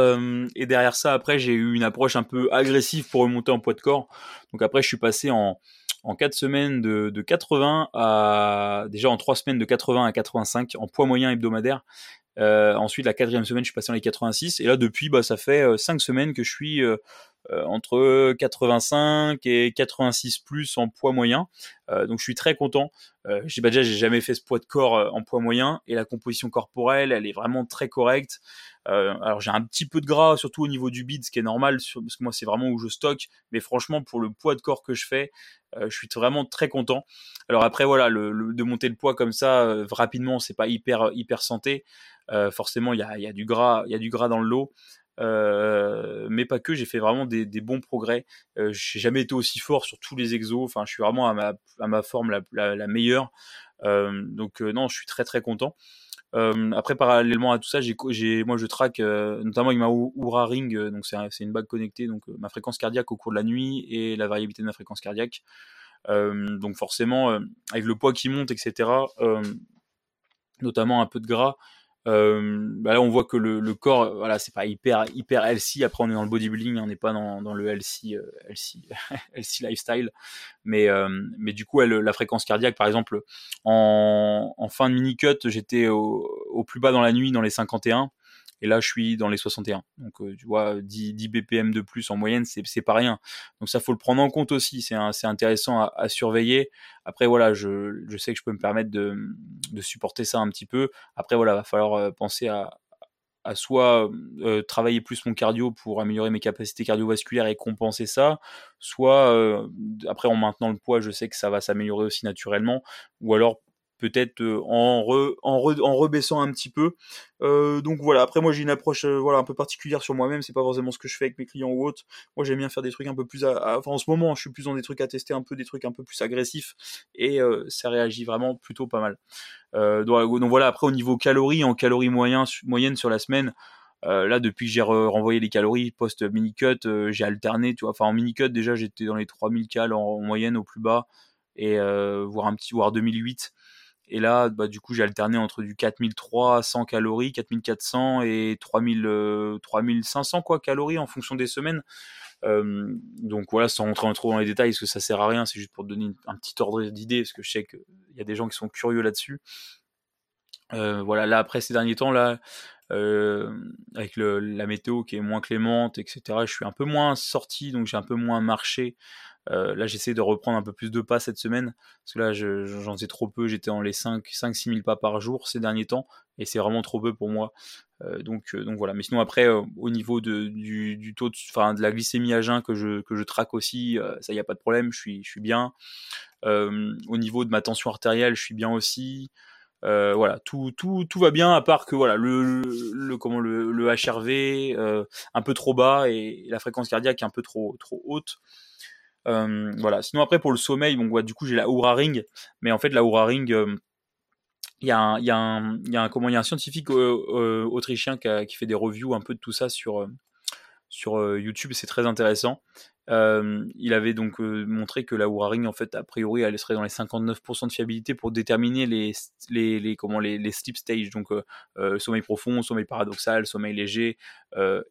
et derrière ça, après, j'ai eu une approche un peu agressive pour remonter en poids de corps. Donc après, je suis passé en, en 4 semaines de, de 80 à déjà en 3 semaines de 80 à 85 en poids moyen hebdomadaire. Euh, ensuite, la quatrième semaine, je suis passé dans les 86. Et là, depuis, bah, ça fait 5 euh, semaines que je suis euh, entre 85 et 86 plus en poids moyen. Euh, donc je suis très content. Euh, j'ai bah, déjà j'ai jamais fait ce poids de corps en poids moyen et la composition corporelle elle est vraiment très correcte. alors j'ai un petit peu de gras surtout au niveau du bide, ce qui est normal parce que moi c'est vraiment où je stocke. Mais franchement pour le poids de corps que je fais, je suis vraiment très content. Alors après voilà de monter le poids comme ça rapidement c'est pas hyper hyper santé. forcément il y a du gras il y a du gras dans le lot. Euh, mais pas que, j'ai fait vraiment des, bons progrès. Euh, j'ai jamais été aussi fort sur tous les exos. Enfin, je suis vraiment à ma, à ma forme la, meilleure. Euh, donc euh, non, je suis très très content. Après, parallèlement à tout ça, j'ai, moi je traque notamment avec ma Oura Ring, donc c'est, c'est une bague connectée, donc ma fréquence cardiaque au cours de la nuit et la variabilité de ma fréquence cardiaque. donc forcément, avec le poids qui monte, etc., notamment un peu de gras, euh, bah là, on voit que le, le corps, voilà, c'est pas hyper hyper healthy. Après, on est dans le bodybuilding, on n'est pas dans, dans le healthy, euh, healthy, (laughs) healthy lifestyle. Mais euh, mais du coup, elle, la fréquence cardiaque, par exemple, en, en fin de mini cut, j'étais au, au, plus bas dans la nuit, dans les 51. Et là, je suis dans les 61. Donc, tu vois, 10, 10, BPM de plus en moyenne, c'est pas rien. Donc ça, faut le prendre en compte aussi. C'est intéressant à, surveiller. Après, voilà, je, sais que je peux me permettre de, supporter ça un petit peu. Après, voilà, va falloir penser à, soit euh, travailler plus mon cardio pour améliorer mes capacités cardiovasculaires et compenser ça, soit euh, après en maintenant le poids, je sais que ça va s'améliorer aussi naturellement, ou alors peut-être euh, en, en, en, rebaissant un petit peu. Euh, donc voilà, après moi j'ai une approche euh, voilà un peu particulière sur moi-même, c'est pas forcément ce que je fais avec mes clients ou autres. Moi j'aime bien faire des trucs un peu plus, enfin en ce moment je suis plus dans des trucs à tester, un peu des trucs un peu plus agressifs et ça réagit vraiment plutôt pas mal. Donc, voilà, après au niveau calories, en calories moyen, moyennes sur la semaine, là, depuis que j'ai renvoyé les calories post mini cut, j'ai alterné. Enfin en mini cut déjà j'étais dans les 3000 cal en, moyenne au plus bas et voire un petit voire 2008. Et là, bah, du coup, j'ai alterné entre du 4300 calories, 4400 et 3000, 3500 quoi, calories en fonction des semaines. Euh, donc voilà, sans rentrer trop dans les détails, parce que ça sert à rien, c'est juste pour donner un petit ordre d'idée, parce que je sais qu'il y a des gens qui sont curieux là-dessus. Euh, voilà, là après ces derniers temps, là, euh, avec la météo qui est moins clémente, etc., je suis un peu moins sorti, donc j'ai un peu moins marché. Euh, là, j'essaie de reprendre un peu plus de pas cette semaine, parce que là, j'en sais trop peu. J'étais en les 5-6 000 pas par jour ces derniers temps, et c'est vraiment trop peu pour moi. Euh, donc, euh, donc voilà. Mais sinon, après, au niveau de, du, taux de, enfin, de la glycémie à jeun que je, que je traque aussi, ça, y a pas de problème, je suis, je suis bien. au niveau de ma tension artérielle, je suis bien aussi. voilà, tout, tout, tout va bien à part que voilà le, comment le, le HRV un peu trop bas et la fréquence cardiaque un peu trop trop haute. Euh, voilà. Sinon après pour le sommeil, bon, ouais, du coup j'ai la Oura Ring, mais en fait la Oura Ring, euh, il y, a un, y, y y a un scientifique euh, autrichien qui, qui, fait des reviews un peu de tout ça sur sur YouTube, c'est très intéressant. Il avait donc montré que la Oura Ring, en fait, a priori, elle serait dans les 59% de fiabilité pour déterminer les, les, comment, les, sleep stages, donc sommeil profond, sommeil paradoxal, sommeil léger,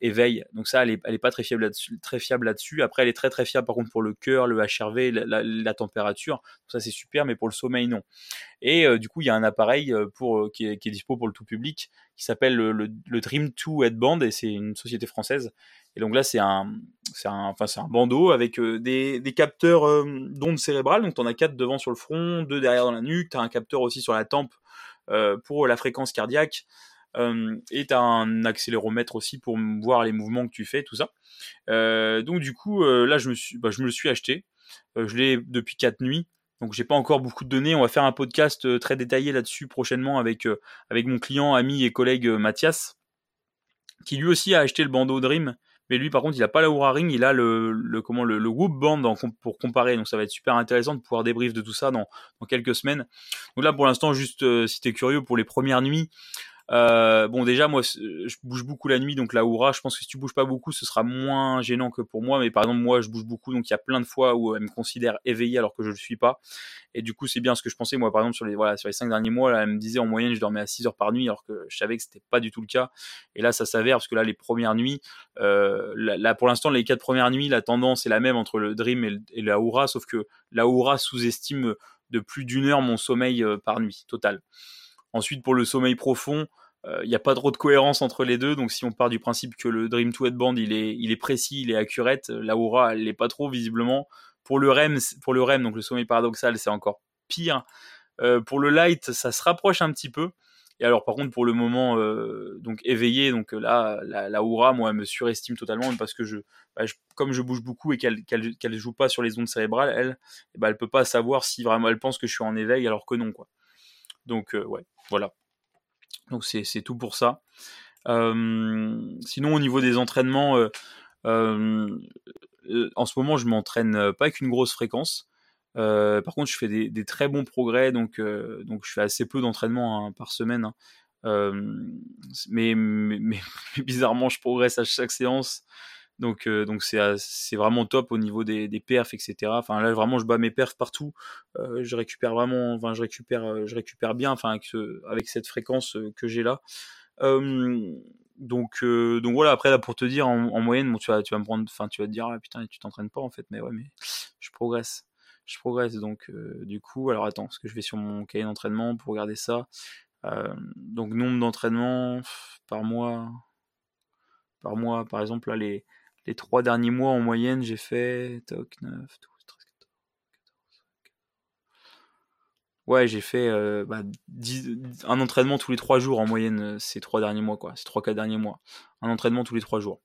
éveil. Donc ça, elle est, elle est pas très fiable là-dessus. Là-dessus. Après, elle est très très fiable par contre pour le cœur, le HRV, la, température. Ça, c'est super, mais pour le sommeil, non. Et du coup, il y a un appareil pour qui est, qui, est, dispo pour le tout public qui s'appelle le, Dream 2 Headband et c'est une société française et donc là, c'est un, c'est un, enfin, un bandeau avec euh, des, capteurs euh, d'ondes cérébrales. Donc, tu en as quatre devant sur le front, deux derrière dans la nuque. Tu as un capteur aussi sur la tempe euh, pour la fréquence cardiaque. et tu as un accéléromètre aussi pour voir les mouvements que tu fais, tout ça. donc, du coup, là, je me, suis, bah, je me le suis acheté. je l'ai depuis quatre nuits. Donc j'ai pas encore beaucoup de données. On va faire un podcast très détaillé là-dessus prochainement avec avec mon client, ami et collègue Mathias, qui lui aussi a acheté le bandeau Dream mais lui, par contre, il a pas la Oura Ring, il a le, le le, Whoop Band pour comparer. Donc ça va être super intéressant de pouvoir débrief de tout ça dans, quelques semaines. Donc là, pour l'instant, juste euh, si t'es curieux pour les premières nuits, euh, bon, déjà, moi, je bouge beaucoup la nuit, donc la Oura, je pense que si tu bouges pas beaucoup, ce sera moins gênant que pour moi. Mais par exemple, moi, je bouge beaucoup, donc il y a plein de fois où elle me considère éveillé alors que je le suis pas. Et du coup, c'est bien ce que je pensais. Moi, par exemple, sur les voilà, sur les cinq derniers mois, là, elle me disait en moyenne, je dormais à 6 heures par nuit, alors que je savais que c'était pas du tout le cas. Et là, ça s'avère parce que là, les premières nuits, euh, là, pour l'instant, les quatre premières nuits, la tendance est la même entre le Dream et, et la Oura, sauf que la Oura sous-estime de plus d'une heure mon sommeil euh, par nuit total. Ensuite, pour le sommeil profond, il euh, n'y a pas trop de cohérence entre les deux. Donc si on part du principe que le Dream 2 Headband il est, il est précis, il est accurate, la Aura elle l'est pas trop visiblement. Pour le REM, pour le REM donc le sommeil paradoxal, c'est encore pire. Euh, pour le light, ça se rapproche un petit peu. Et alors par contre pour le moment euh, donc éveillé, donc là la, la moi elle me surestime totalement parce que je, bah, comme je bouge beaucoup et qu'elle qu'elle joue pas sur les ondes cérébrales, elle, ben, elle peut pas savoir si vraiment elle pense que je suis en éveil alors que non quoi. Donc ouais, voilà. Donc c'est tout pour ça. sinon au niveau des entraînements, euh, euh, en ce moment je m'entraîne pas avec une grosse fréquence. Euh, par contre je fais des, très bons progrès, donc, je fais assez peu d'entraînement hein, par semaine. Hein. (laughs) mais, bizarrement je progresse à chaque séance. Donc euh, donc c'est c'est vraiment top au niveau des, perfs etc. Enfin là vraiment je bats mes perfs partout. Euh, je récupère vraiment, enfin je récupère euh, je récupère bien, enfin avec cette fréquence que j'ai là. donc donc voilà après là pour te dire en, moyenne bon, tu vas tu vas prendre enfin tu vas te dire ah putain tu t'entraînes pas en fait mais ouais mais je progresse je progresse donc du coup alors attends parce que je vais sur mon cahier d'entraînement pour regarder ça donc nombre d'entraînements par mois par mois. Par exemple, là, les, les trois derniers mois en moyenne, j'ai fait toc, 9, 12, 13, 14, 14. Ouais, j'ai fait euh, bah, un entraînement tous les trois jours en moyenne ces trois derniers mois, quoi. Ces trois, quatre derniers mois. Un entraînement tous les trois jours.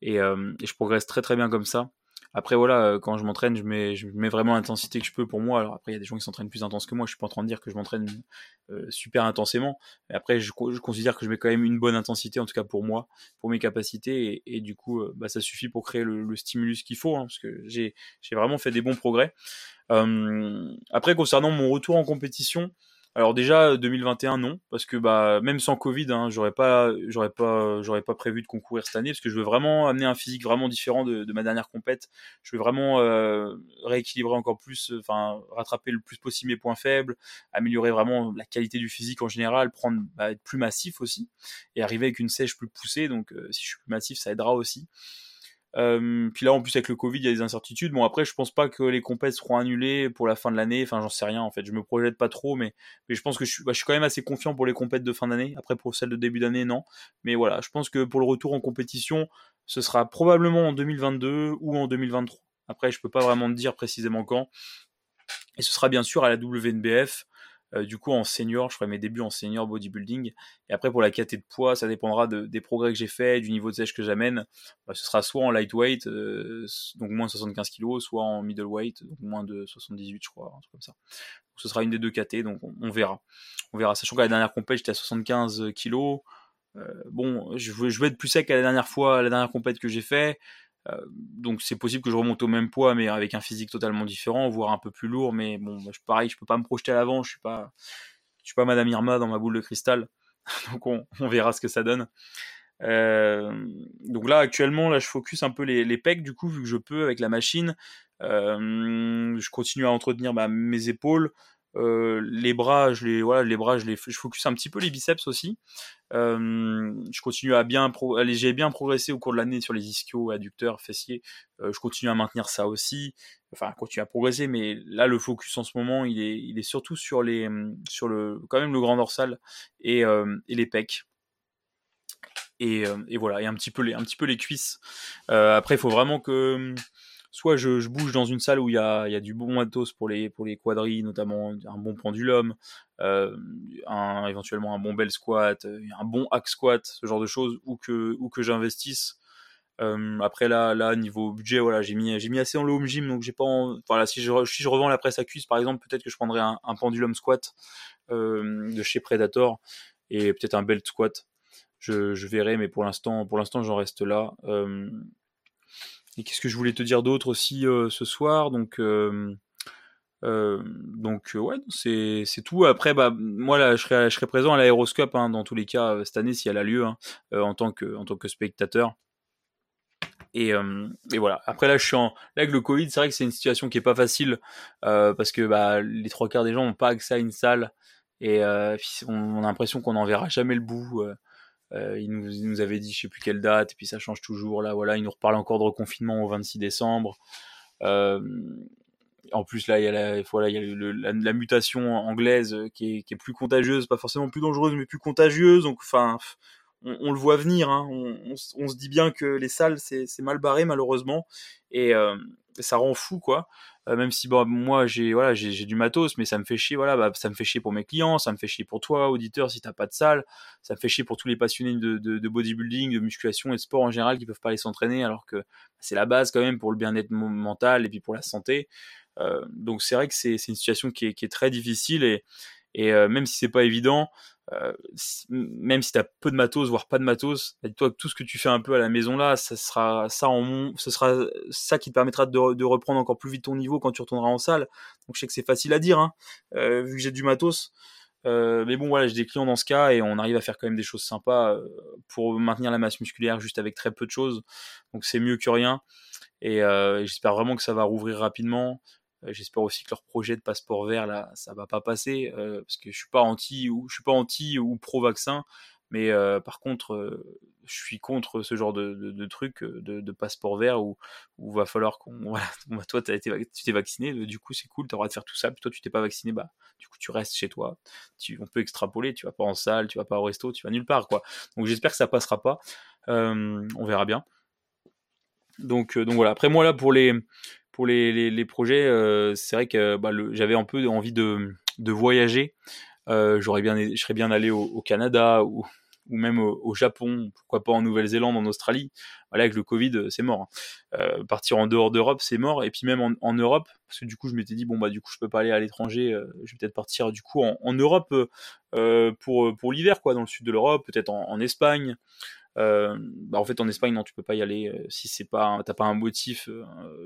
Et, et je progresse très très bien comme ça. Après, voilà, euh, quand je m'entraîne, je mets, je mets vraiment l'intensité que je peux pour moi. Alors après, il y a des gens qui s'entraînent plus intense que moi. Je suis pas en train de dire que je m'entraîne euh, super intensément. Mais après, je, je, considère que je mets quand même une bonne intensité, en tout cas pour moi, pour mes capacités. Et, du coup, euh, bah, ça suffit pour créer le, stimulus qu'il faut, hein, parce que j'ai vraiment fait des bons progrès. Après, concernant mon retour en compétition, alors déjà 2021 non parce que bah même sans Covid hein, j'aurais pas j'aurais pas j'aurais pas prévu de concourir cette année parce que je veux vraiment amener un physique vraiment différent de, ma dernière compète. Je veux vraiment euh, rééquilibrer encore plus, enfin rattraper le plus possible mes points faibles, améliorer vraiment la qualité du physique en général, prendre bah, être plus massif aussi et arriver avec une sèche plus poussée. Donc euh, si je suis plus massif ça aidera aussi. Euh, puis là, en plus avec le Covid, il y a des incertitudes. Bon, après, je pense pas que les compètes seront annulées pour la fin de l'année. Enfin, j'en sais rien. En fait, je me projette pas trop, mais, je pense que je suis, bah, je suis quand même assez confiant pour les compètes de fin d'année. Après, pour celles de début d'année, non. Mais voilà, je pense que pour le retour en compétition, ce sera probablement en 2022 ou en 2023. Après, je peux pas vraiment dire précisément quand. Et ce sera bien sûr à la WNBF. Euh, du coup, en senior, je ferai mes débuts en senior bodybuilding. Et après, pour la caté de poids, ça dépendra des progrès que j'ai fait, du niveau de sèche que j'amène. Bah, ce sera soit en lightweight, euh, donc moins de 75 kg, soit en middleweight, donc moins de 78, je crois, un truc comme ça. ce sera une des deux KT, donc on, verra. On verra. Sachant qu'à la dernière compète, j'étais à 75 kg. Euh, bon, je, je vais être plus sec à la dernière fois, à la dernière compète que j'ai fait. Euh, donc c'est possible que je remonte au même poids, mais avec un physique totalement différent, voire un peu plus lourd. Mais bon, bah, pareil, je peux pas me projeter à l'avant. Je suis pas, je suis pas Madame Irma dans ma boule de cristal. (laughs) donc on, verra ce que ça donne. Euh, donc là actuellement, là je focus un peu les, les pecs du coup vu que je peux avec la machine. Euh, je continue à entretenir bah, mes épaules. Euh, les bras, je les, voilà, les bras, je les, je focus un petit peu les biceps aussi. Euh, je continue à bien, j'ai bien progressé au cours de l'année sur les ischios, adducteurs, fessiers. Euh, je continue à maintenir ça aussi. Enfin, continue à progresser, mais là, le focus en ce moment, il est, il est surtout sur les, sur le, quand même le grand dorsal et, et les pecs. Et, et, voilà, et un petit peu les, un petit peu les cuisses. après, il faut vraiment que soit je, bouge dans une salle où il y a, du bon matos pour les, pour les quadrilles, notamment un bon pendulum, euh, un, éventuellement un bon bel squat, euh, un bon hack squat, ce genre de choses, ou que, ou que j'investisse. Euh, après là, là niveau budget, voilà, j'ai mis, mis assez dans le home gym, donc j'ai pas, voilà, si je, si je revends la presse à cuisse par exemple, peut-être que je prendrais un, pendulum squat de chez Predator et peut-être un belt squat. Je, je verrai, mais pour l'instant, pour l'instant, j'en reste là. Et qu'est-ce que je voulais te dire d'autre aussi euh, ce soir? Donc, euh, euh, donc ouais, c'est, tout. Après, bah, moi là, je serai, je serai présent à l'aéroscope hein, dans tous les cas cette année si elle a lieu hein, en tant que en tant que spectateur. Et, voilà. Après là, je suis en... là avec le Covid, c'est vrai que c'est une situation qui est pas facile parce que bah, les trois quarts des gens n'ont pas accès à une salle et on, a l'impression qu'on n'en verra jamais le bout. Euh, il, nous, avait dit je sais plus quelle date, et puis ça change toujours. Là, voilà, il nous reparle encore de reconfinement au 26 décembre. Euh, en plus, là, il y a, la, voilà, il y a la, mutation anglaise qui est, plus contagieuse, pas forcément plus dangereuse, mais plus contagieuse. Donc, enfin, on, le voit venir. Hein. On, se dit bien que les salles, c'est mal barré, malheureusement. Et euh, ça rend fou, quoi. Euh, même si bon, moi j'ai voilà j'ai du matos mais ça me fait chier voilà bah, ça me fait chier pour mes clients ça me fait chier pour toi auditeur si t'as pas de salle ça me fait chier pour tous les passionnés de, de, bodybuilding de musculation et de sport en général qui peuvent pas aller s'entraîner alors que c'est la base quand même pour le bien-être mental et puis pour la santé euh, donc c'est vrai que c'est une situation qui est, qui est très difficile et et euh, même si c'est pas évident, euh, même si tu as peu de matos, voire pas de matos, dis-toi que tout ce que tu fais un peu à la maison là, ça sera ça en ce sera ça qui te permettra de, reprendre encore plus vite ton niveau quand tu retourneras en salle. Donc je sais que c'est facile à dire, hein, euh, vu que j'ai du matos. Euh, mais bon voilà, j'ai des clients dans ce cas et on arrive à faire quand même des choses sympas pour maintenir la masse musculaire juste avec très peu de choses. Donc c'est mieux que rien. Et, j'espère vraiment que ça va rouvrir rapidement. Euh, j'espère aussi que leur projet de passeport vert là, ça va pas passer euh, parce que je suis pas anti ou je suis pas anti ou pro vaccin, mais euh, par contre, je suis contre ce genre de, truc de, passeport vert où où va falloir qu'on (laughs) bah, toi as été, tu t'es vacciné, du coup c'est cool, tu auras de faire tout ça, puis toi tu t'es pas vacciné, bah du coup tu restes chez toi. On peut extrapoler, tu vas pas en salle, tu vas pas au resto, tu vas nulle part quoi. Donc j'espère que ça passera pas. on verra bien. Donc, donc voilà. Après moi là pour les pour les, les, projets, c'est vrai que bah, j'avais un peu envie de, de voyager. j'aurais bien, je serais bien allé au Canada ou, ou même au, Japon, pourquoi pas en Nouvelle-Zélande, en Australie. Voilà, avec le Covid, euh, c'est mort. Hein. Euh, partir en dehors d'Europe, c'est mort. Et puis même en, Europe, parce que du coup, je m'étais dit, bon, bah, du coup, je peux pas aller à l'étranger, euh, je vais peut-être partir du coup en, Europe pour, pour l'hiver, quoi, dans le sud de l'Europe, peut-être en, Espagne. Bah en fait en Espagne non tu peux pas y aller si c'est pas t'as pas un motif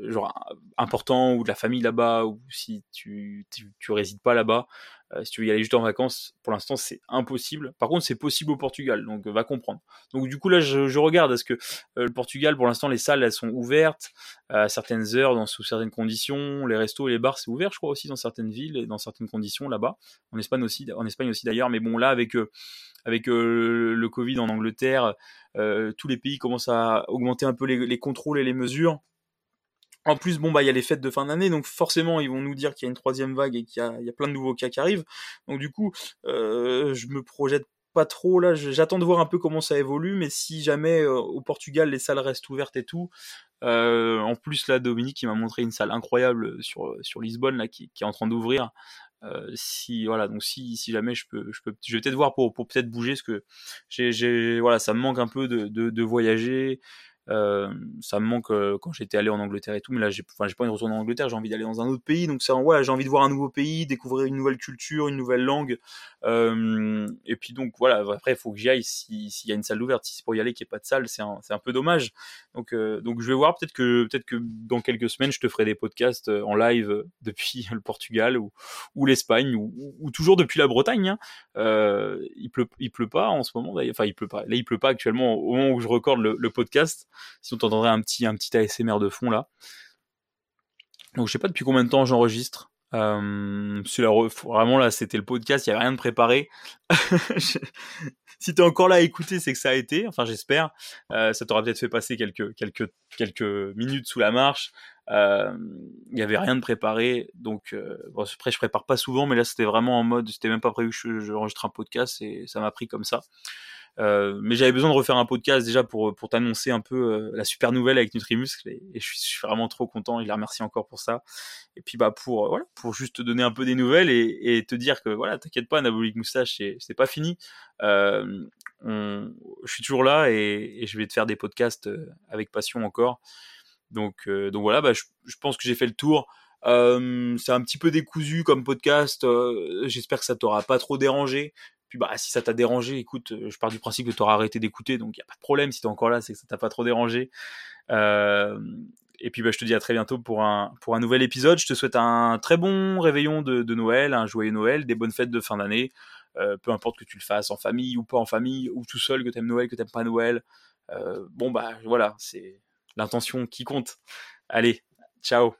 genre important ou de la famille là-bas ou si tu, tu, tu résides pas là-bas euh, si tu veux y aller juste en vacances, pour l'instant c'est impossible. Par contre c'est possible au Portugal, donc euh, va comprendre. Donc du coup là je, regarde, est-ce que euh, le Portugal pour l'instant les salles elles sont ouvertes à certaines heures, dans, sous certaines conditions, les restos et les bars c'est ouvert je crois aussi dans certaines villes et dans certaines conditions là-bas. En Espagne aussi, en Espagne aussi d'ailleurs, mais bon là avec avec le Covid en Angleterre, tous les pays commencent à augmenter un peu les contrôles et les mesures. En plus, bon, bah, il y a les fêtes de fin d'année, donc forcément, ils vont nous dire qu'il y a une troisième vague et qu'il y, a, plein de nouveaux cas qui arrivent. Donc, du coup, euh, je me projette pas trop là. J'attends de voir un peu comment ça évolue, mais si jamais euh, au Portugal les salles restent ouvertes et tout, euh, en plus là, Dominique, il m'a montré une salle incroyable sur sur Lisbonne là, qui, est en train d'ouvrir. si voilà, donc si, si jamais je peux, je peux, je vais peut-être voir pour, pour peut-être bouger, parce que j'ai, voilà, ça me manque un peu de, de voyager. Euh, ça me manque euh, quand j'étais allé en Angleterre et tout, mais là j'ai pas envie de retourner en Angleterre, j'ai envie d'aller dans un autre pays, donc ça, ouais, j'ai envie de voir un nouveau pays, découvrir une nouvelle culture, une nouvelle langue, euh, et puis donc voilà, après il faut que j'y aille s'il y a une salle ouverte, si c'est pour y aller qu'il n'y ait pas de salle, c'est un, un, peu dommage. Donc, donc je vais voir, peut-être que, peut-être que dans quelques semaines je te ferai des podcasts en live depuis (laughs) le Portugal ou, ou l'Espagne ou, ou, toujours depuis la Bretagne. Hein. il pleut, il pleut pas en ce moment, enfin il pleut pas, là il pleut pas actuellement au moment où je recorde le podcast. Sinon, t'entendrais un petit, un petit ASMR de fond là. Donc, je sais pas depuis combien de temps j'enregistre. Euh, vraiment là, c'était le podcast, il n'y a rien de préparé. (laughs) si t'es encore là à écouter, c'est que ça a été. Enfin, j'espère. Euh, ça t'aura peut-être fait passer quelques quelques quelques minutes sous la marche. Euh, il n'y avait rien de préparé, donc après je prépare pas souvent, mais là c'était vraiment en mode, c'était même pas prévu que j'enregistre un podcast et ça m'a pris comme ça. Euh, mais j'avais besoin de refaire un podcast déjà pour, pour t'annoncer un peu euh, la super nouvelle avec Nutrimuscle et, et je, suis, vraiment trop content. Je les remercie encore pour ça. Et puis bah pour euh, pour juste te donner un peu des nouvelles et, te dire que voilà t'inquiète pas Anabolic Moustache c'est pas fini. Euh, je suis toujours là et, je vais te faire des podcasts avec passion encore. Donc donc voilà bah je, pense que j'ai fait le tour. Euh, c'est un petit peu décousu comme podcast. Euh, J'espère que ça t'aura pas trop dérangé. Puis bah si ça t'a dérangé, écoute, euh, je pars du principe que tu auras arrêté d'écouter, donc il y a pas de problème. Si t'es encore là, c'est que ça t'a pas trop dérangé. Euh, et puis bah, je te dis à très bientôt pour un, nouvel épisode. Je te souhaite un très bon réveillon de, Noël, un joyeux Noël, des bonnes fêtes de fin d'année. Euh, peu importe que tu le fasses en famille ou pas en famille, ou tout seul, que t'aimes Noël, que t'aimes pas Noël. Bon bah voilà, c'est l'intention qui compte. Allez, ciao